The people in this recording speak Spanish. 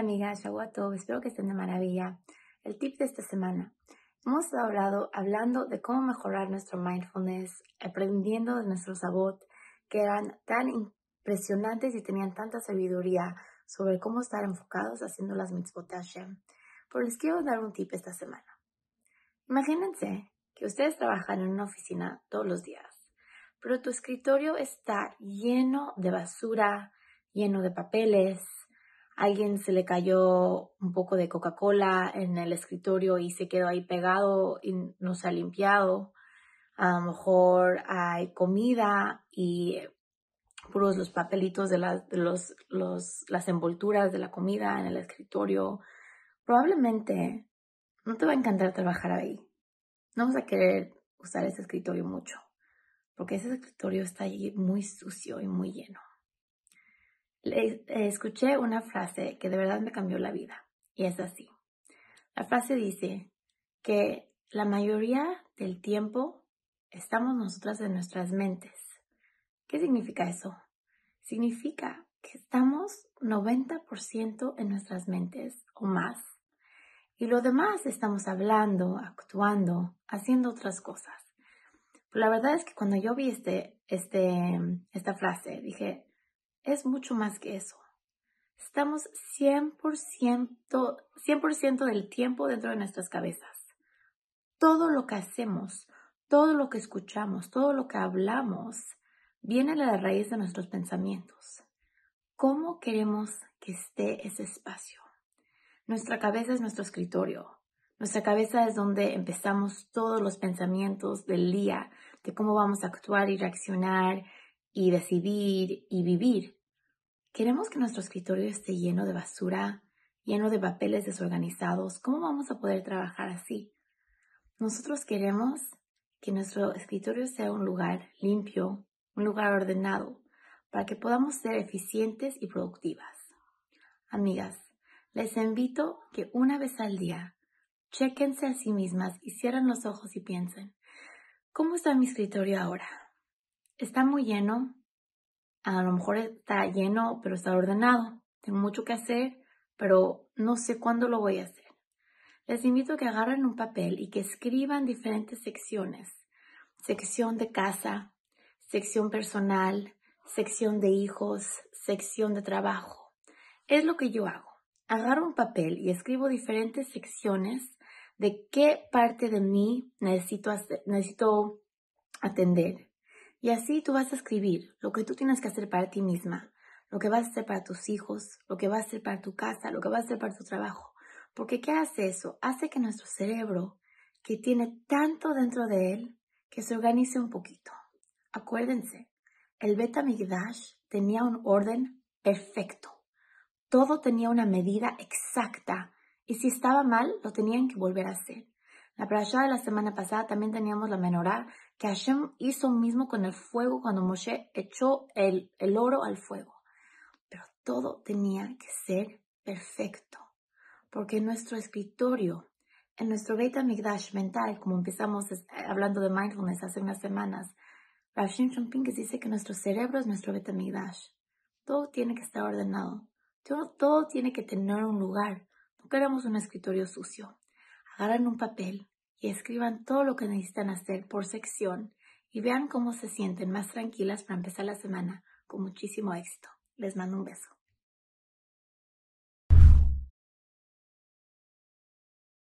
amigas, todos, espero que estén de maravilla. El tip de esta semana. Hemos hablado hablando de cómo mejorar nuestro mindfulness, aprendiendo de nuestro sabot, que eran tan impresionantes y tenían tanta sabiduría sobre cómo estar enfocados haciendo las mitzvot Hashem. Pero les quiero dar un tip esta semana. Imagínense que ustedes trabajan en una oficina todos los días, pero tu escritorio está lleno de basura, lleno de papeles, alguien se le cayó un poco de Coca-Cola en el escritorio y se quedó ahí pegado y no se ha limpiado. A lo mejor hay comida y puros los papelitos de, las, los, las envolturas de la comida en el escritorio. Probablemente no te va a encantar trabajar ahí. No vas a querer usar ese escritorio mucho, porque ese escritorio está allí muy sucio y muy lleno. Le, escuché una frase que de verdad me cambió la vida y es así. La frase dice que la mayoría del tiempo estamos nosotras en nuestras mentes. ¿Qué significa eso? Significa que estamos 90% en nuestras mentes o más. Y lo demás estamos hablando, actuando, haciendo otras cosas. Pero la verdad es que cuando yo vi este, este, esta frase, dije, es mucho más que eso. Estamos 100%, 100 del tiempo dentro de nuestras cabezas. Todo lo que hacemos, todo lo que escuchamos, todo lo que hablamos, viene de la raíz de nuestros pensamientos. ¿Cómo queremos que esté ese espacio? Nuestra cabeza es nuestro escritorio. Nuestra cabeza es donde empezamos todos los pensamientos del día, de cómo vamos a actuar y reaccionar y decidir y vivir. Queremos que nuestro escritorio esté lleno de basura, lleno de papeles desorganizados. ¿Cómo vamos a poder trabajar así? Nosotros queremos que nuestro escritorio sea un lugar limpio, un lugar ordenado, para que podamos ser eficientes y productivas. Amigas, les invito que una vez al día chequense a sí mismas y cierren los ojos y piensen, ¿cómo está mi escritorio ahora? Está muy lleno, a lo mejor está lleno, pero está ordenado. Tengo mucho que hacer, pero no sé cuándo lo voy a hacer. Les invito a que agarren un papel y que escriban diferentes secciones. Sección de casa, sección personal, sección de hijos, sección de trabajo. Es lo que yo hago. Agarro un papel y escribo diferentes secciones de qué parte de mí necesito, necesito atender. Y así tú vas a escribir lo que tú tienes que hacer para ti misma, lo que vas a hacer para tus hijos, lo que vas a hacer para tu casa, lo que vas a hacer para tu trabajo. Porque ¿qué hace eso? Hace que nuestro cerebro, que tiene tanto dentro de él, que se organice un poquito. Acuérdense, el Beta Migdash tenía un orden perfecto. Todo tenía una medida exacta y si estaba mal, lo tenían que volver a hacer. La parasha de la semana pasada también teníamos la menorá que Hashem hizo mismo con el fuego cuando Moshe echó el, el oro al fuego. Pero todo tenía que ser perfecto, porque en nuestro escritorio, en nuestro Beit HaMikdash mental, como empezamos hablando de mindfulness hace unas semanas, Rav Shimshon dice que nuestro cerebro es nuestro Beit HaMikdash. Todo tiene que estar ordenado. Todo, todo tiene que tener un lugar. No queremos un escritorio sucio. Agarran un papel, y escriban todo lo que necesitan hacer por sección y vean cómo se sienten más tranquilas para empezar la semana con muchísimo éxito. Les mando un beso.